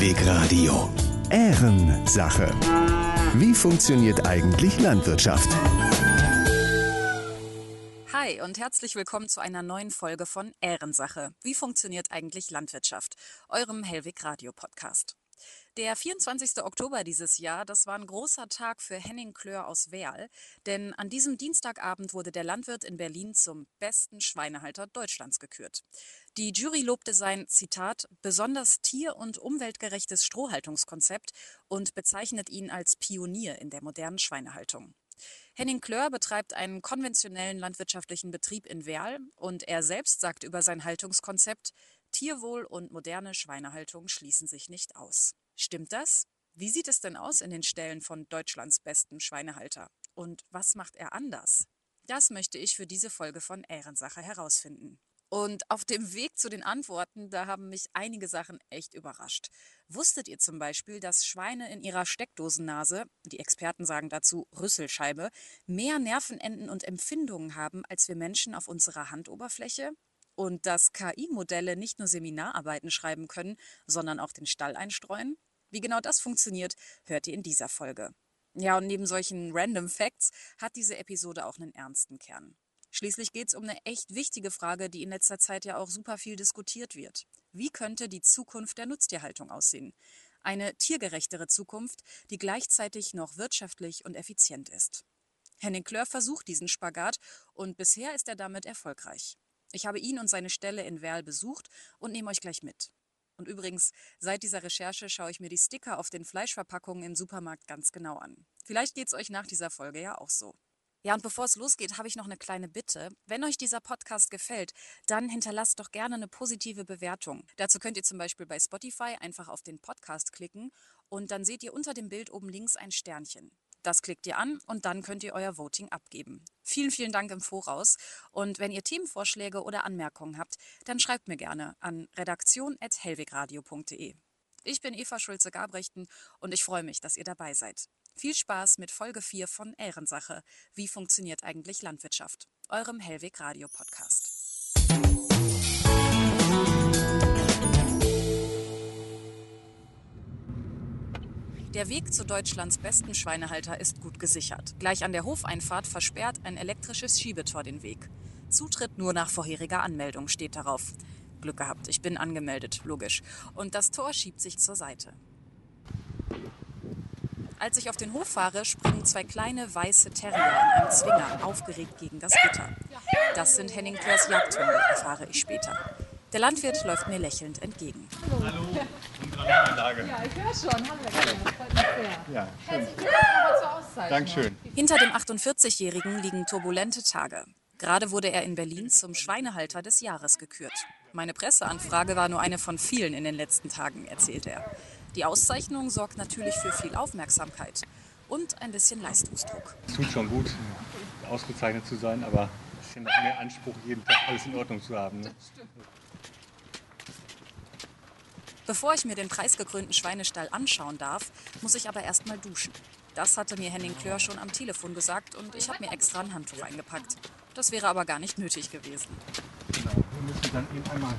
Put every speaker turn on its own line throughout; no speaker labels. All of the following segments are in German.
Hellweg Radio. Ehrensache. Wie funktioniert eigentlich Landwirtschaft?
Hi und herzlich willkommen zu einer neuen Folge von Ehrensache. Wie funktioniert eigentlich Landwirtschaft? Eurem Hellweg Radio Podcast. Der 24. Oktober dieses Jahr, das war ein großer Tag für Henning Klör aus Werl, denn an diesem Dienstagabend wurde der Landwirt in Berlin zum besten Schweinehalter Deutschlands gekürt. Die Jury lobte sein, Zitat, besonders tier- und umweltgerechtes Strohhaltungskonzept und bezeichnet ihn als Pionier in der modernen Schweinehaltung. Henning Klör betreibt einen konventionellen landwirtschaftlichen Betrieb in Werl und er selbst sagt über sein Haltungskonzept, Tierwohl und moderne Schweinehaltung schließen sich nicht aus. Stimmt das? Wie sieht es denn aus in den Ställen von Deutschlands besten Schweinehalter? Und was macht er anders? Das möchte ich für diese Folge von Ehrensache herausfinden. Und auf dem Weg zu den Antworten, da haben mich einige Sachen echt überrascht. Wusstet ihr zum Beispiel, dass Schweine in ihrer Steckdosennase, die Experten sagen dazu Rüsselscheibe, mehr Nervenenden und Empfindungen haben als wir Menschen auf unserer Handoberfläche? Und dass KI-Modelle nicht nur Seminararbeiten schreiben können, sondern auch den Stall einstreuen? Wie genau das funktioniert, hört ihr in dieser Folge. Ja, und neben solchen Random Facts hat diese Episode auch einen ernsten Kern. Schließlich geht es um eine echt wichtige Frage, die in letzter Zeit ja auch super viel diskutiert wird. Wie könnte die Zukunft der Nutztierhaltung aussehen? Eine tiergerechtere Zukunft, die gleichzeitig noch wirtschaftlich und effizient ist. Henning Klör versucht diesen Spagat und bisher ist er damit erfolgreich. Ich habe ihn und seine Stelle in Werl besucht und nehme euch gleich mit. Und übrigens, seit dieser Recherche schaue ich mir die Sticker auf den Fleischverpackungen im Supermarkt ganz genau an. Vielleicht geht es euch nach dieser Folge ja auch so. Ja, und bevor es losgeht, habe ich noch eine kleine Bitte. Wenn euch dieser Podcast gefällt, dann hinterlasst doch gerne eine positive Bewertung. Dazu könnt ihr zum Beispiel bei Spotify einfach auf den Podcast klicken und dann seht ihr unter dem Bild oben links ein Sternchen. Das klickt ihr an und dann könnt ihr euer Voting abgeben. Vielen, vielen Dank im Voraus. Und wenn ihr Themenvorschläge oder Anmerkungen habt, dann schreibt mir gerne an redaktion.hellwegradio.de. Ich bin Eva Schulze-Gabrechten und ich freue mich, dass ihr dabei seid. Viel Spaß mit Folge 4 von Ehrensache. Wie funktioniert eigentlich Landwirtschaft? Eurem Hellweg Radio Podcast. Der Weg zu Deutschlands besten Schweinehalter ist gut gesichert. Gleich an der Hofeinfahrt versperrt ein elektrisches Schiebetor den Weg. Zutritt nur nach vorheriger Anmeldung steht darauf. Glück gehabt, ich bin angemeldet, logisch. Und das Tor schiebt sich zur Seite. Als ich auf den Hof fahre, springen zwei kleine weiße Terrier in einem Zwinger aufgeregt gegen das Gitter. Das sind Henning Jagdhunde, erfahre ich später. Der Landwirt läuft mir lächelnd entgegen.
Hallo, unsere Anlage.
Ja, ich höre schon. Hallo, das freut mich sehr.
Ja, schön.
Herzlichen Glückwunsch zur Auszeichnung.
Dankeschön.
Hinter dem 48-Jährigen liegen turbulente Tage. Gerade wurde er in Berlin zum Schweinehalter des Jahres gekürt. Meine Presseanfrage war nur eine von vielen in den letzten Tagen, erzählt er. Die Auszeichnung sorgt natürlich für viel Aufmerksamkeit und ein bisschen Leistungsdruck.
Es tut schon gut, ausgezeichnet zu sein, aber es ist ja noch mehr Anspruch, jeden Tag alles in Ordnung zu haben. Ne?
Bevor ich mir den preisgekrönten Schweinestall anschauen darf, muss ich aber erst mal duschen. Das hatte mir Henning Klör schon am Telefon gesagt und ich habe mir extra ein Handtuch eingepackt. Das wäre aber gar nicht nötig gewesen.
Genau. Wir müssen dann eben einmal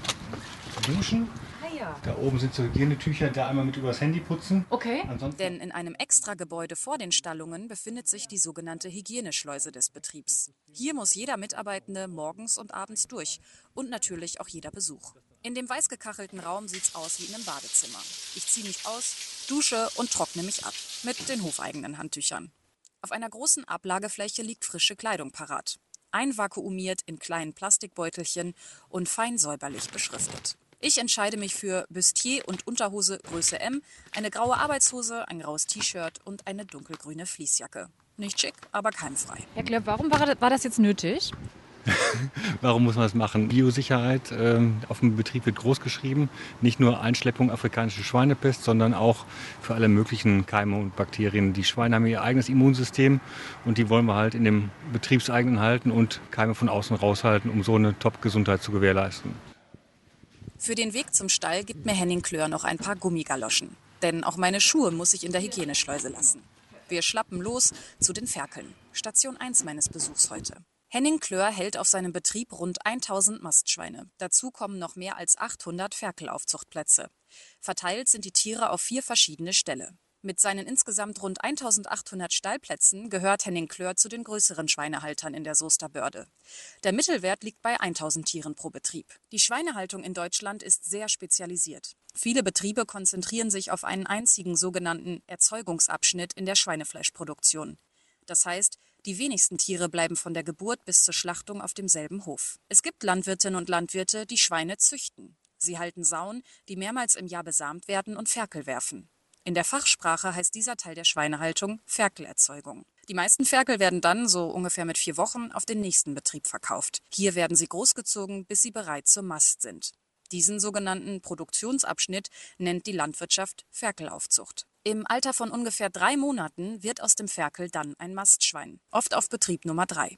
duschen.
Ah.
Da oben sind so Hygienetücher, da einmal mit übers Handy putzen.
Okay.
Ansonsten
Denn in einem Extragebäude vor den Stallungen befindet sich die sogenannte Hygieneschleuse des Betriebs. Hier muss jeder Mitarbeitende morgens und abends durch und natürlich auch jeder Besuch. In dem weiß gekachelten Raum sieht's aus wie in einem Badezimmer. Ich ziehe mich aus, dusche und trockne mich ab mit den hofeigenen Handtüchern. Auf einer großen Ablagefläche liegt frische Kleidung parat. Einvakuumiert in kleinen Plastikbeutelchen und fein säuberlich beschriftet. Ich entscheide mich für Bustier und Unterhose Größe M, eine graue Arbeitshose, ein graues T-Shirt und eine dunkelgrüne Fließjacke. Nicht schick, aber keimfrei.
Herr Klepp, warum war, war das jetzt nötig?
Warum muss man das machen? Biosicherheit ähm, auf dem Betrieb wird groß geschrieben. Nicht nur Einschleppung afrikanische Schweinepest, sondern auch für alle möglichen Keime und Bakterien. Die Schweine haben ihr eigenes Immunsystem und die wollen wir halt in dem betriebseigenen halten und Keime von außen raushalten, um so eine Top-Gesundheit zu gewährleisten.
Für den Weg zum Stall gibt mir Henning Klör noch ein paar Gummigaloschen. Denn auch meine Schuhe muss ich in der Hygieneschleuse lassen. Wir schlappen los zu den Ferkeln. Station 1 meines Besuchs heute. Henning Klör hält auf seinem Betrieb rund 1000 Mastschweine. Dazu kommen noch mehr als 800 Ferkelaufzuchtplätze. Verteilt sind die Tiere auf vier verschiedene Ställe. Mit seinen insgesamt rund 1800 Stallplätzen gehört Henning Klör zu den größeren Schweinehaltern in der Soester Börde. Der Mittelwert liegt bei 1000 Tieren pro Betrieb. Die Schweinehaltung in Deutschland ist sehr spezialisiert. Viele Betriebe konzentrieren sich auf einen einzigen sogenannten Erzeugungsabschnitt in der Schweinefleischproduktion. Das heißt, die wenigsten Tiere bleiben von der Geburt bis zur Schlachtung auf demselben Hof. Es gibt Landwirtinnen und Landwirte, die Schweine züchten. Sie halten Sauen, die mehrmals im Jahr besamt werden und Ferkel werfen. In der Fachsprache heißt dieser Teil der Schweinehaltung Ferkelerzeugung. Die meisten Ferkel werden dann, so ungefähr mit vier Wochen, auf den nächsten Betrieb verkauft. Hier werden sie großgezogen, bis sie bereit zur Mast sind. Diesen sogenannten Produktionsabschnitt nennt die Landwirtschaft Ferkelaufzucht. Im Alter von ungefähr drei Monaten wird aus dem Ferkel dann ein Mastschwein, oft auf Betrieb Nummer drei.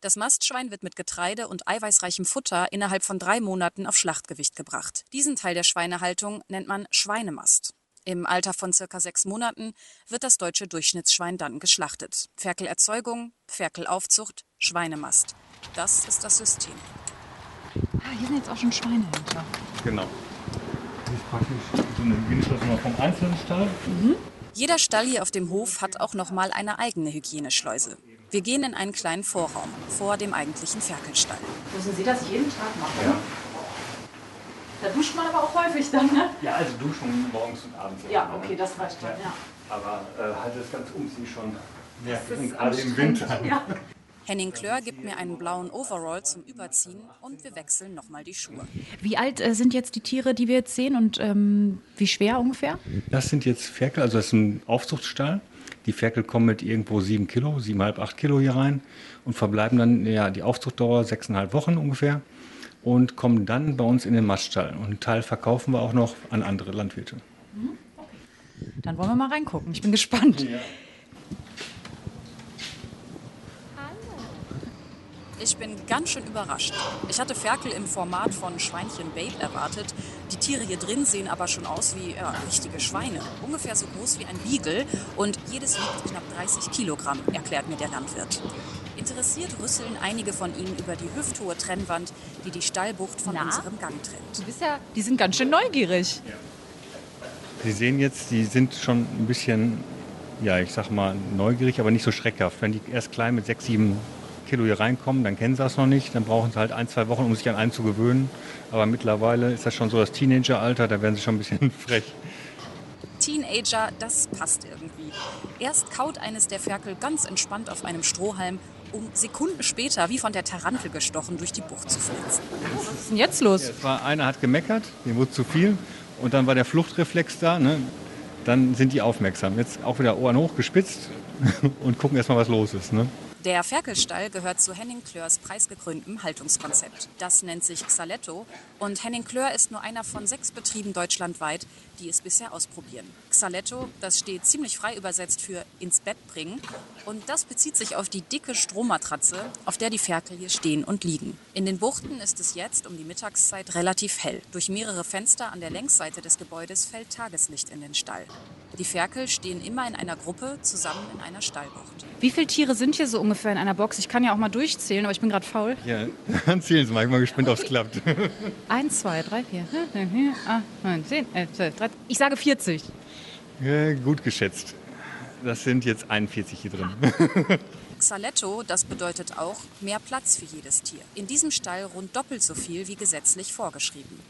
Das Mastschwein wird mit Getreide und eiweißreichem Futter innerhalb von drei Monaten auf Schlachtgewicht gebracht. Diesen Teil der Schweinehaltung nennt man Schweinemast. Im Alter von circa sechs Monaten wird das deutsche Durchschnittsschwein dann geschlachtet. Ferkelerzeugung, Ferkelaufzucht, Schweinemast. Das ist das System.
Ah, hier sind jetzt auch schon Schweine hinter.
Genau. Das ist praktisch so eine Hygieneschleuse vom einzelnen Stall.
Jeder Stall hier auf dem Hof hat auch noch mal eine eigene Hygieneschleuse. Wir gehen in einen kleinen Vorraum vor dem eigentlichen Ferkelstall.
Müssen Sie das jeden Tag machen? Da duscht man aber auch häufig dann, ne?
Ja, also duschen morgens und abends.
Ja, okay, das reicht dann, ja.
Aber äh, halt das ganze Umziehen schon.
Das
Und
ist
gerade im. Winter.
Ja.
Henning Klör gibt mir einen blauen Overall zum Überziehen und wir wechseln nochmal die Schuhe.
Wie alt äh, sind jetzt die Tiere, die wir jetzt sehen und ähm, wie schwer ungefähr?
Das sind jetzt Ferkel, also das ist ein Aufzuchtstall. Die Ferkel kommen mit irgendwo sieben Kilo, siebeneinhalb, acht Kilo hier rein und verbleiben dann, ja, die Aufzuchtdauer sechseinhalb Wochen ungefähr und kommen dann bei uns in den Maststall. Und einen Teil verkaufen wir auch noch an andere Landwirte.
Dann wollen wir mal reingucken. Ich bin gespannt.
Ich bin ganz schön überrascht. Ich hatte Ferkel im Format von Schweinchen Babe erwartet. Die Tiere hier drin sehen aber schon aus wie ja, richtige Schweine. Ungefähr so groß wie ein Beagle und jedes wiegt knapp 30 Kilogramm, erklärt mir der Landwirt. Interessiert rüsseln einige von ihnen über die hüfthohe Trennwand, die die Stallbucht von
Na?
unserem Gang trennt.
Du bist ja, die sind ganz schön neugierig.
Sie sehen jetzt, die sind schon ein bisschen, ja, ich sag mal, neugierig, aber nicht so schreckhaft. Wenn die erst klein mit sechs, sieben Kilo hier reinkommen, dann kennen sie das noch nicht. Dann brauchen sie halt ein, zwei Wochen, um sich an einen zu gewöhnen. Aber mittlerweile ist das schon so das Teenageralter, da werden sie schon ein bisschen frech.
Teenager, das passt irgendwie. Erst kaut eines der Ferkel ganz entspannt auf einem Strohhalm, um Sekunden später wie von der Tarantel gestochen durch die Bucht zu flitzen.
Was ist denn jetzt los?
Es war, einer hat gemeckert, dem wurde zu viel. Und dann war der Fluchtreflex da. Ne? Dann sind die aufmerksam. Jetzt auch wieder Ohren hochgespitzt und gucken erstmal, was los ist. Ne?
Der Ferkelstall gehört zu Henning Klörs preisgekröntem Haltungskonzept. Das nennt sich Xaletto und Henning Klör ist nur einer von sechs Betrieben deutschlandweit, die es bisher ausprobieren. Xaletto, das steht ziemlich frei übersetzt für ins Bett bringen und das bezieht sich auf die dicke Strohmatratze, auf der die Ferkel hier stehen und liegen. In den Buchten ist es jetzt um die Mittagszeit relativ hell. Durch mehrere Fenster an der Längsseite des Gebäudes fällt Tageslicht in den Stall. Die Ferkel stehen immer in einer Gruppe zusammen in einer Stallbucht.
Wie viele Tiere sind hier so ungefähr in einer Box? Ich kann ja auch mal durchzählen, aber ich bin gerade faul.
Ja, dann zählen Sie mal. Ich bin mal gespannt, ob es klappt.
Eins, zwei, drei, vier, acht, neun, zehn, elf, zwölf, dreizehn. Ich sage 40.
Ja, gut geschätzt. Das sind jetzt 41 hier drin.
Xaletto, das bedeutet auch mehr Platz für jedes Tier. In diesem Stall rund doppelt so viel wie gesetzlich vorgeschrieben.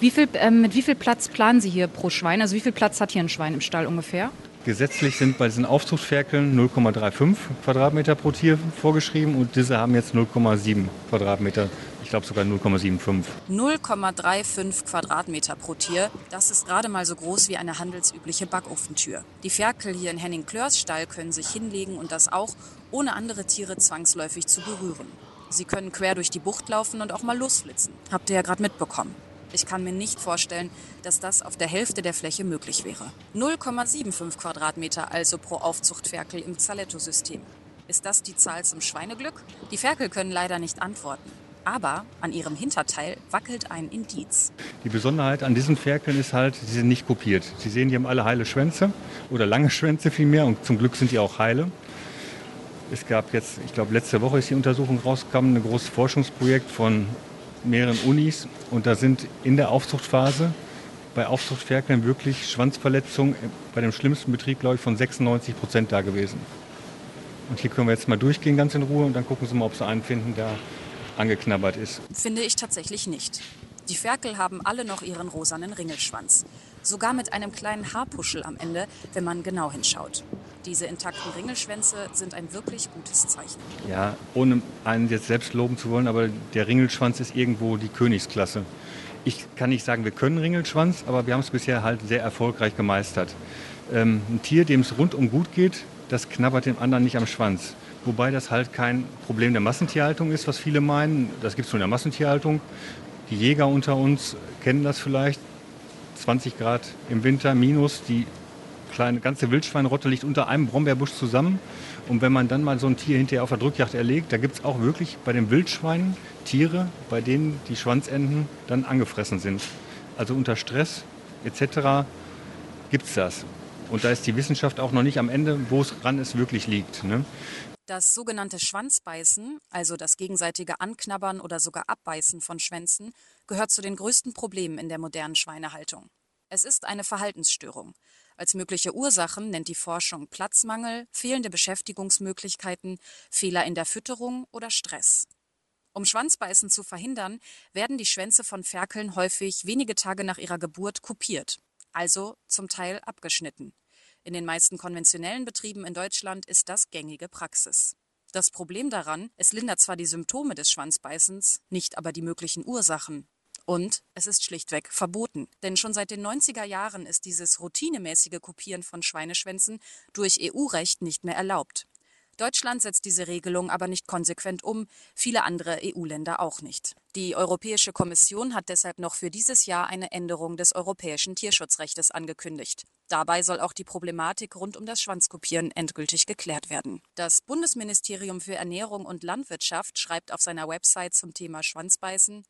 Wie viel, ähm, mit wie viel Platz planen Sie hier pro Schwein? Also wie viel Platz hat hier ein Schwein im Stall ungefähr?
Gesetzlich sind bei diesen Aufzuchtferkeln 0,35 Quadratmeter pro Tier vorgeschrieben und diese haben jetzt 0,7 Quadratmeter. Ich glaube sogar 0,75.
0,35 Quadratmeter pro Tier, das ist gerade mal so groß wie eine handelsübliche Backofentür. Die Ferkel hier in Henning Klörs Stall können sich hinlegen und das auch, ohne andere Tiere zwangsläufig zu berühren. Sie können quer durch die Bucht laufen und auch mal losflitzen. Habt ihr ja gerade mitbekommen. Ich kann mir nicht vorstellen, dass das auf der Hälfte der Fläche möglich wäre. 0,75 Quadratmeter also pro Aufzuchtferkel im Zaletto-System. Ist das die Zahl zum Schweineglück? Die Ferkel können leider nicht antworten. Aber an ihrem Hinterteil wackelt ein Indiz.
Die Besonderheit an diesen Ferkeln ist halt, sie sind nicht kopiert. Sie sehen, die haben alle heile Schwänze oder lange Schwänze vielmehr und zum Glück sind die auch heile. Es gab jetzt, ich glaube, letzte Woche ist die Untersuchung rausgekommen, ein großes Forschungsprojekt von mehreren Unis. Und da sind in der Aufzuchtphase bei Aufzuchtferkeln wirklich Schwanzverletzungen bei dem schlimmsten Betrieb, glaube ich, von 96 Prozent da gewesen. Und hier können wir jetzt mal durchgehen ganz in Ruhe und dann gucken Sie mal, ob Sie einen finden, der angeknabbert ist.
Finde ich tatsächlich nicht. Die Ferkel haben alle noch ihren rosanen Ringelschwanz. Sogar mit einem kleinen Haarpuschel am Ende, wenn man genau hinschaut. Diese intakten Ringelschwänze sind ein wirklich gutes Zeichen.
Ja, ohne einen jetzt selbst loben zu wollen, aber der Ringelschwanz ist irgendwo die Königsklasse. Ich kann nicht sagen, wir können Ringelschwanz, aber wir haben es bisher halt sehr erfolgreich gemeistert. Ähm, ein Tier, dem es rundum gut geht, das knabbert dem anderen nicht am Schwanz. Wobei das halt kein Problem der Massentierhaltung ist, was viele meinen. Das gibt es nur in der Massentierhaltung. Die Jäger unter uns kennen das vielleicht. 20 Grad im Winter minus, die kleine ganze Wildschweinrotte liegt unter einem Brombeerbusch zusammen. Und wenn man dann mal so ein Tier hinterher auf der Drückjagd erlegt, da gibt es auch wirklich bei den Wildschweinen Tiere, bei denen die Schwanzenden dann angefressen sind. Also unter Stress etc. gibt es das. Und da ist die Wissenschaft auch noch nicht am Ende, wo es ran es wirklich liegt. Ne?
Das sogenannte Schwanzbeißen, also das gegenseitige Anknabbern oder sogar Abbeißen von Schwänzen, gehört zu den größten Problemen in der modernen Schweinehaltung. Es ist eine Verhaltensstörung. Als mögliche Ursachen nennt die Forschung Platzmangel, fehlende Beschäftigungsmöglichkeiten, Fehler in der Fütterung oder Stress. Um Schwanzbeißen zu verhindern, werden die Schwänze von Ferkeln häufig wenige Tage nach ihrer Geburt kopiert, also zum Teil abgeschnitten. In den meisten konventionellen Betrieben in Deutschland ist das gängige Praxis. Das Problem daran, es lindert zwar die Symptome des Schwanzbeißens, nicht aber die möglichen Ursachen. Und es ist schlichtweg verboten. Denn schon seit den 90er Jahren ist dieses routinemäßige Kopieren von Schweineschwänzen durch EU-Recht nicht mehr erlaubt. Deutschland setzt diese Regelung aber nicht konsequent um, viele andere EU-Länder auch nicht. Die Europäische Kommission hat deshalb noch für dieses Jahr eine Änderung des europäischen Tierschutzrechtes angekündigt. Dabei soll auch die Problematik rund um das Schwanzkopieren endgültig geklärt werden. Das Bundesministerium für Ernährung und Landwirtschaft schreibt auf seiner Website zum Thema Schwanzbeißen,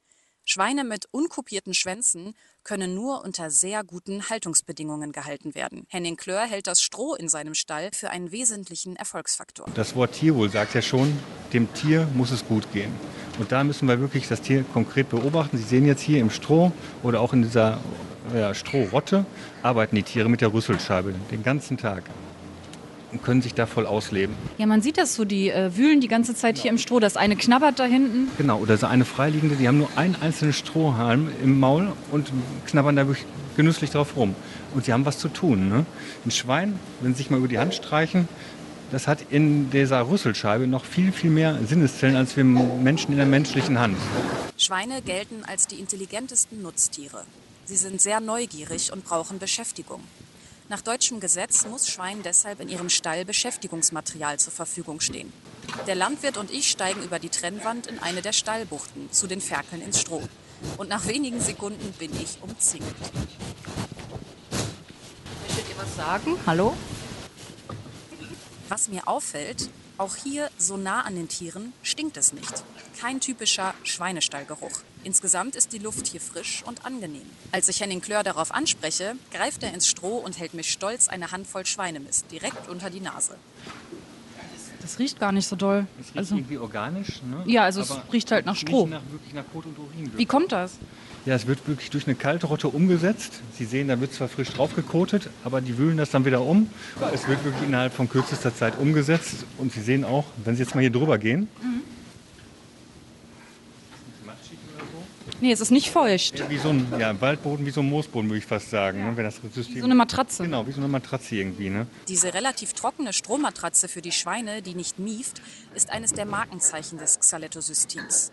Schweine mit unkopierten Schwänzen können nur unter sehr guten Haltungsbedingungen gehalten werden. Henning Klör hält das Stroh in seinem Stall für einen wesentlichen Erfolgsfaktor.
Das Wort Tierwohl sagt ja schon, dem Tier muss es gut gehen. Und da müssen wir wirklich das Tier konkret beobachten. Sie sehen jetzt hier im Stroh oder auch in dieser ja, Strohrotte arbeiten die Tiere mit der Rüsselscheibe den ganzen Tag können sich da voll ausleben.
Ja, man sieht das so, die äh, wühlen die ganze Zeit hier im Stroh. Das eine knabbert da hinten.
Genau, oder so eine Freiliegende, die haben nur einen einzelnen Strohhalm im Maul und knabbern da wirklich genüsslich drauf rum. Und sie haben was zu tun. Ne? Ein Schwein, wenn sie sich mal über die Hand streichen, das hat in dieser Rüsselscheibe noch viel, viel mehr Sinneszellen als wir Menschen in der menschlichen Hand.
Schweine gelten als die intelligentesten Nutztiere. Sie sind sehr neugierig und brauchen Beschäftigung. Nach deutschem Gesetz muss Schwein deshalb in ihrem Stall Beschäftigungsmaterial zur Verfügung stehen. Der Landwirt und ich steigen über die Trennwand in eine der Stallbuchten zu den Ferkeln ins Stroh. Und nach wenigen Sekunden bin ich umzingelt.
Möchtet ihr was sagen? Hallo?
Was mir auffällt, auch hier so nah an den Tieren stinkt es nicht. Kein typischer Schweinestallgeruch. Insgesamt ist die Luft hier frisch und angenehm. Als ich Henning Klör darauf anspreche, greift er ins Stroh und hält mir stolz eine Handvoll Schweinemist direkt unter die Nase.
Das riecht gar nicht so doll.
Es riecht
Also,
irgendwie organisch. Ne?
ja, also
Aber
es riecht halt nach Stroh.
Nicht nach, wirklich nach Kot und Urin.
Wie kommt das?
Ja, es wird wirklich durch eine kalte Rotte umgesetzt. Sie sehen, da wird zwar frisch draufgekotet, aber die wühlen das dann wieder um. Es wird wirklich innerhalb von kürzester Zeit umgesetzt. Und Sie sehen auch, wenn Sie jetzt mal hier drüber gehen.
Nee, es ist nicht feucht.
Wie so ein ja, Waldboden, wie so ein Moosboden, würde ich fast sagen. Ne? Wenn das System
Wie so eine Matratze.
Genau, wie so eine Matratze irgendwie. Ne?
Diese relativ trockene Strohmatratze für die Schweine, die nicht mieft, ist eines der Markenzeichen des Xaletto-Systems.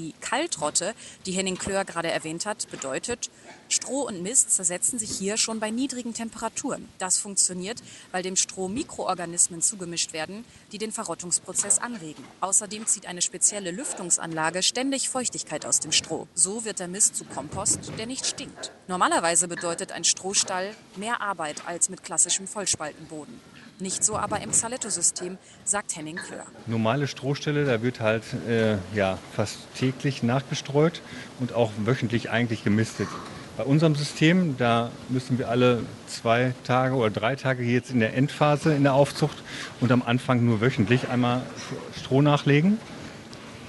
Die Kaltrotte, die Henning Klör gerade erwähnt hat, bedeutet, Stroh und Mist zersetzen sich hier schon bei niedrigen Temperaturen. Das funktioniert, weil dem Stroh Mikroorganismen zugemischt werden, die den Verrottungsprozess anregen. Außerdem zieht eine spezielle Lüftungsanlage ständig Feuchtigkeit aus dem Stroh. So wird der Mist zu Kompost, der nicht stinkt. Normalerweise bedeutet ein Strohstall mehr Arbeit als mit klassischem Vollspaltenboden. Nicht so aber im Saletto-System, sagt Henning Klör.
Normale Strohstelle, da wird halt äh, ja, fast täglich nachgestreut und auch wöchentlich eigentlich gemistet. Bei unserem System, da müssen wir alle zwei Tage oder drei Tage jetzt in der Endphase in der Aufzucht und am Anfang nur wöchentlich einmal Stroh nachlegen.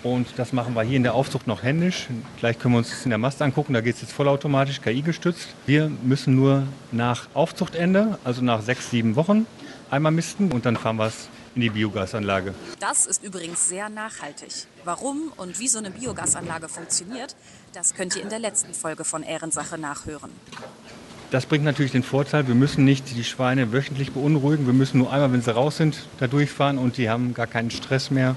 Und das machen wir hier in der Aufzucht noch händisch. Gleich können wir uns das in der Mast angucken. Da geht es jetzt vollautomatisch, KI gestützt. Wir müssen nur nach Aufzuchtende, also nach sechs, sieben Wochen, einmal misten und dann fahren wir es in die Biogasanlage.
Das ist übrigens sehr nachhaltig. Warum und wie so eine Biogasanlage funktioniert, das könnt ihr in der letzten Folge von Ehrensache nachhören.
Das bringt natürlich den Vorteil, wir müssen nicht die Schweine wöchentlich beunruhigen. Wir müssen nur einmal, wenn sie raus sind, da durchfahren und die haben gar keinen Stress mehr.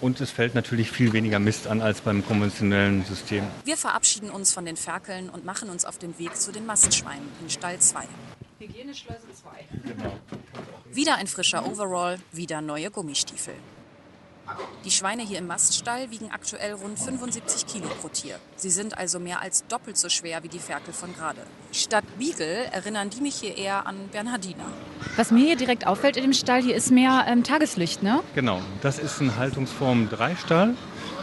Und es fällt natürlich viel weniger Mist an als beim konventionellen System.
Wir verabschieden uns von den Ferkeln und machen uns auf den Weg zu den Mastschweinen in Stall 2.
Hygieneschleuse 2.
Genau.
Wieder ein frischer Overall, wieder neue Gummistiefel. Die Schweine hier im Maststall wiegen aktuell rund 75 Kilo pro Tier. Sie sind also mehr als doppelt so schwer wie die Ferkel von gerade. Statt Beagle erinnern die mich hier eher an Bernhardiner.
Was mir hier direkt auffällt in dem Stall, hier ist mehr ähm, Tageslicht, ne?
Genau, das ist ein Haltungsform 3 Stall.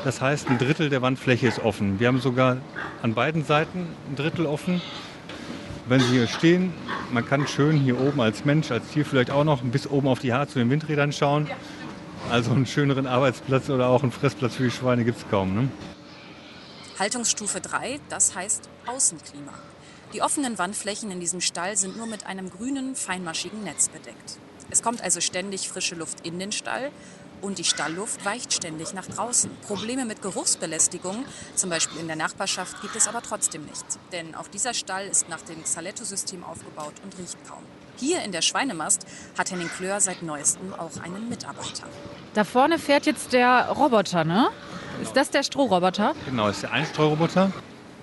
Das heißt, ein Drittel der Wandfläche ist offen. Wir haben sogar an beiden Seiten ein Drittel offen. Wenn Sie hier stehen, man kann schön hier oben als Mensch, als Tier vielleicht auch noch bis oben auf die Haare zu den Windrädern schauen. Also einen schöneren Arbeitsplatz oder auch einen Fressplatz für die Schweine gibt es kaum. Ne?
Haltungsstufe 3, das heißt Außenklima. Die offenen Wandflächen in diesem Stall sind nur mit einem grünen, feinmaschigen Netz bedeckt. Es kommt also ständig frische Luft in den Stall und die Stallluft weicht ständig nach draußen. Probleme mit Geruchsbelästigung, zum Beispiel in der Nachbarschaft, gibt es aber trotzdem nicht. Denn auch dieser Stall ist nach dem Xaletto-System aufgebaut und riecht kaum. Hier in der Schweinemast hat Henning Klör seit neuestem auch einen Mitarbeiter.
Da vorne fährt jetzt der Roboter, ne? Ist das der Strohroboter?
Genau, ist der Einstreuroboter.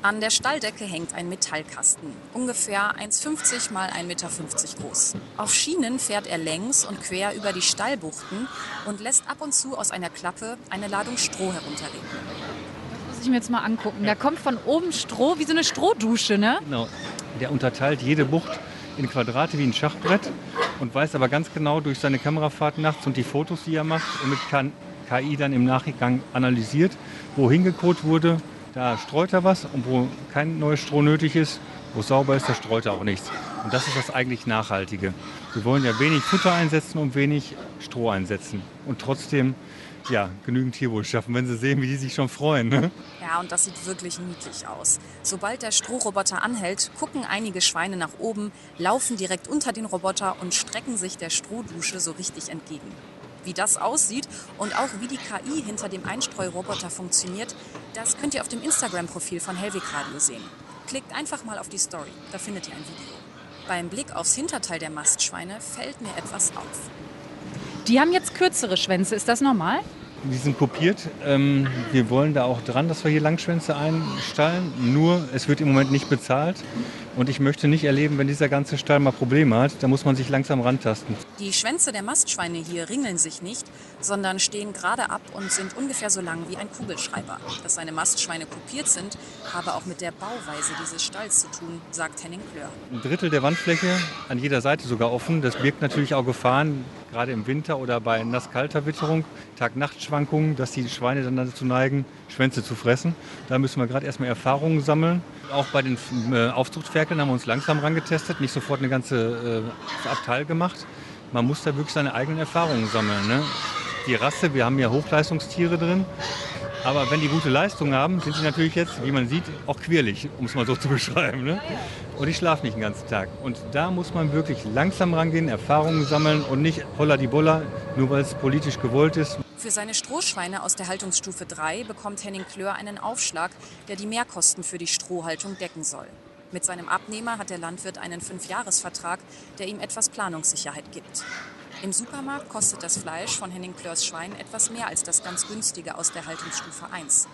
An der Stalldecke hängt ein Metallkasten, ungefähr 1,50 mal 1,50 Meter groß. Auf Schienen fährt er längs und quer über die Stallbuchten und lässt ab und zu aus einer Klappe eine Ladung Stroh herunterregnen.
Das muss ich mir jetzt mal angucken. Da kommt von oben Stroh, wie so eine Strohdusche, ne?
Genau. Der unterteilt jede Bucht in Quadrate wie ein Schachbrett und weiß aber ganz genau durch seine Kamerafahrt nachts und die Fotos, die er macht und mit KI dann im Nachgang analysiert, wohin gekoht wurde, da streut er was und wo kein neues Stroh nötig ist, wo es sauber ist, da streut er auch nichts. Und das ist das eigentlich Nachhaltige. Wir wollen ja wenig Futter einsetzen und wenig Stroh einsetzen. Und trotzdem ja, genügend Tierwohl schaffen, wenn sie sehen, wie die sich schon freuen. Ne?
Ja, und das sieht wirklich niedlich aus. Sobald der Strohroboter anhält, gucken einige Schweine nach oben, laufen direkt unter den Roboter und strecken sich der Strohdusche so richtig entgegen. Wie das aussieht und auch wie die KI hinter dem Einstreuroboter funktioniert, das könnt ihr auf dem Instagram-Profil von Hellweg Radio sehen. Klickt einfach mal auf die Story, da findet ihr ein Video. Beim Blick aufs Hinterteil der Mastschweine fällt mir etwas auf.
Die haben jetzt kürzere Schwänze, ist das normal?
Die sind kopiert. Ähm, wir wollen da auch dran, dass wir hier Langschwänze einstallen. Nur, es wird im Moment nicht bezahlt. Und ich möchte nicht erleben, wenn dieser ganze Stall mal Probleme hat, da muss man sich langsam rantasten.
Die Schwänze der Mastschweine hier ringeln sich nicht, sondern stehen gerade ab und sind ungefähr so lang wie ein Kugelschreiber. Dass seine Mastschweine kopiert sind, habe auch mit der Bauweise dieses Stalls zu tun, sagt Henning Klör.
Ein Drittel der Wandfläche an jeder Seite sogar offen. Das birgt natürlich auch Gefahren, gerade im Winter oder bei nass-kalter Witterung, Tag-Nacht-Schwankungen, dass die Schweine dann dazu neigen, Schwänze zu fressen. Da müssen wir gerade erstmal Erfahrungen sammeln. Auch bei den äh, Aufzuchtferkeln haben wir uns langsam rangetestet, nicht sofort eine ganze äh, Abteil gemacht. Man muss da wirklich seine eigenen Erfahrungen sammeln. Ne? Die Rasse, wir haben ja Hochleistungstiere drin, aber wenn die gute Leistung haben, sind sie natürlich jetzt, wie man sieht, auch quirlig, um es mal so zu beschreiben. Ne? Und ich schlafe nicht den ganzen Tag. Und da muss man wirklich langsam rangehen, Erfahrungen sammeln und nicht holla die Bolla, nur weil es politisch gewollt ist.
Für seine Strohschweine aus der Haltungsstufe 3 bekommt Henning Klör einen Aufschlag, der die Mehrkosten für die Strohhaltung decken soll. Mit seinem Abnehmer hat der Landwirt einen Fünfjahresvertrag, der ihm etwas Planungssicherheit gibt. Im Supermarkt kostet das Fleisch von Henning Klörs Schwein etwas mehr als das ganz günstige aus der Haltungsstufe 1.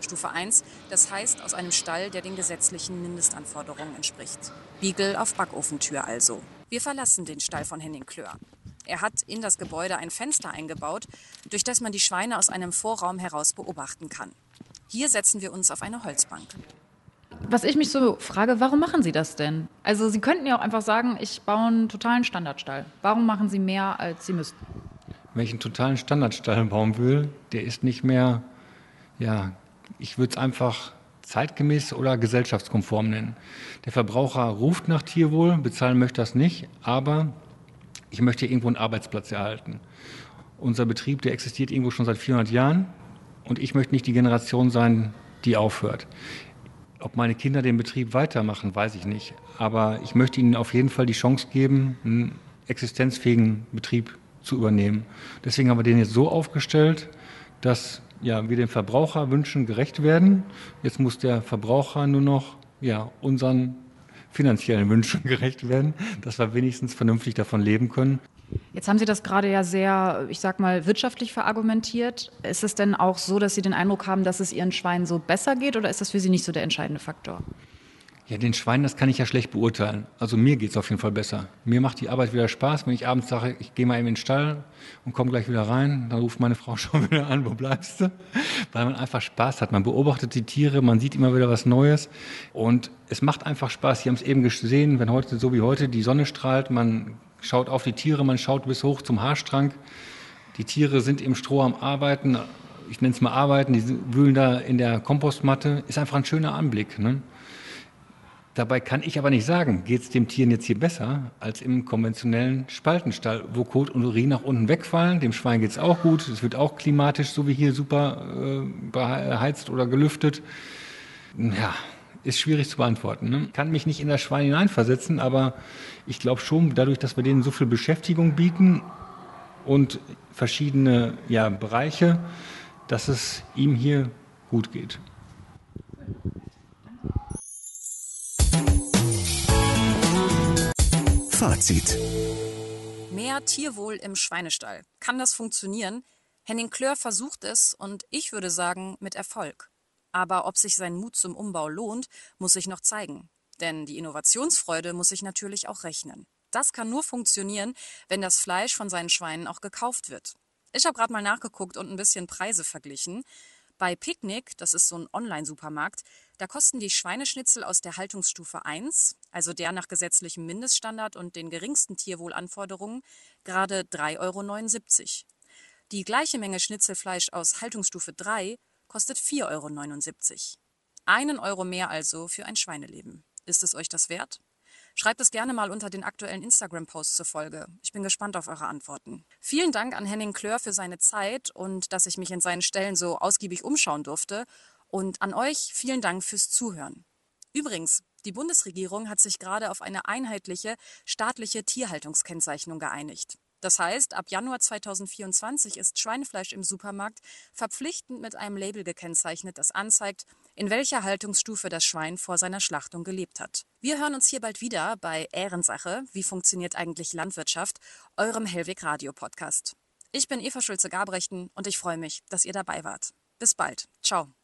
Stufe 1, das heißt aus einem Stall, der den gesetzlichen Mindestanforderungen entspricht. Beagle auf Backofentür also. Wir verlassen den Stall von Henning Klör. Er hat in das Gebäude ein Fenster eingebaut, durch das man die Schweine aus einem Vorraum heraus beobachten kann. Hier setzen wir uns auf eine Holzbank.
Was ich mich so frage, warum machen Sie das denn? Also Sie könnten ja auch einfach sagen, ich baue einen totalen Standardstall. Warum machen Sie mehr, als Sie müssten?
Wenn ich einen totalen Standardstall bauen will, der ist nicht mehr, ja, ich würde es einfach zeitgemäß oder gesellschaftskonform nennen. Der Verbraucher ruft nach Tierwohl, bezahlen möchte das nicht, aber ich möchte irgendwo einen Arbeitsplatz erhalten. Unser Betrieb, der existiert irgendwo schon seit 400 Jahren und ich möchte nicht die Generation sein, die aufhört. Ob meine Kinder den Betrieb weitermachen, weiß ich nicht. Aber ich möchte ihnen auf jeden Fall die Chance geben, einen existenzfähigen Betrieb zu übernehmen. Deswegen haben wir den jetzt so aufgestellt, dass ja, wir den Verbraucherwünschen gerecht werden. Jetzt muss der Verbraucher nur noch ja, unseren finanziellen Wünschen gerecht werden, dass wir wenigstens vernünftig davon leben können.
Jetzt haben Sie das gerade ja sehr, ich sag mal, wirtschaftlich verargumentiert. Ist es denn auch so, dass Sie den Eindruck haben, dass es Ihren Schweinen so besser geht oder ist das für Sie nicht so der entscheidende Faktor?
Ja, den Schweinen, das kann ich ja schlecht beurteilen. Also mir geht es auf jeden Fall besser. Mir macht die Arbeit wieder Spaß, wenn ich abends sage, ich gehe mal eben in den Stall und komme gleich wieder rein. Dann ruft meine Frau schon wieder an, wo bleibst du? Weil man einfach Spaß hat. Man beobachtet die Tiere, man sieht immer wieder was Neues und es macht einfach Spaß. Sie haben es eben gesehen, wenn heute so wie heute die Sonne strahlt, man schaut auf die Tiere, man schaut bis hoch zum Haarstrang. Die Tiere sind im Stroh am Arbeiten. Ich nenne es mal Arbeiten, die wühlen da in der Kompostmatte. Ist einfach ein schöner Anblick. Ne? Dabei kann ich aber nicht sagen, geht es dem Tieren jetzt hier besser als im konventionellen Spaltenstall, wo Kot und Urin nach unten wegfallen. Dem Schwein geht es auch gut. Es wird auch klimatisch, so wie hier, super äh, beheizt oder gelüftet. Ja, ist schwierig zu beantworten. Ne? Kann mich nicht in das Schwein hineinversetzen, aber ich glaube schon, dadurch, dass wir denen so viel Beschäftigung bieten und verschiedene ja, Bereiche, dass es ihm hier gut geht.
Fazit.
Mehr Tierwohl im Schweinestall. Kann das funktionieren? Henning Klör versucht es und ich würde sagen mit Erfolg. Aber ob sich sein Mut zum Umbau lohnt, muss sich noch zeigen. Denn die Innovationsfreude muss sich natürlich auch rechnen. Das kann nur funktionieren, wenn das Fleisch von seinen Schweinen auch gekauft wird. Ich habe gerade mal nachgeguckt und ein bisschen Preise verglichen. Bei Picknick, das ist so ein Online-Supermarkt, da kosten die Schweineschnitzel aus der Haltungsstufe 1, also der nach gesetzlichem Mindeststandard und den geringsten Tierwohlanforderungen, gerade 3,79 Euro. Die gleiche Menge Schnitzelfleisch aus Haltungsstufe 3 kostet 4,79 Euro. Einen Euro mehr also für ein Schweineleben. Ist es euch das wert? Schreibt es gerne mal unter den aktuellen Instagram-Posts zur Folge. Ich bin gespannt auf eure Antworten. Vielen Dank an Henning Klör für seine Zeit und dass ich mich in seinen Stellen so ausgiebig umschauen durfte. Und an euch vielen Dank fürs Zuhören. Übrigens, die Bundesregierung hat sich gerade auf eine einheitliche staatliche Tierhaltungskennzeichnung geeinigt. Das heißt, ab Januar 2024 ist Schweinefleisch im Supermarkt verpflichtend mit einem Label gekennzeichnet, das anzeigt, in welcher Haltungsstufe das Schwein vor seiner Schlachtung gelebt hat. Wir hören uns hier bald wieder bei Ehrensache, wie funktioniert eigentlich Landwirtschaft, eurem Hellweg Radio Podcast. Ich bin Eva Schulze-Gabrechten und ich freue mich, dass ihr dabei wart. Bis bald. Ciao.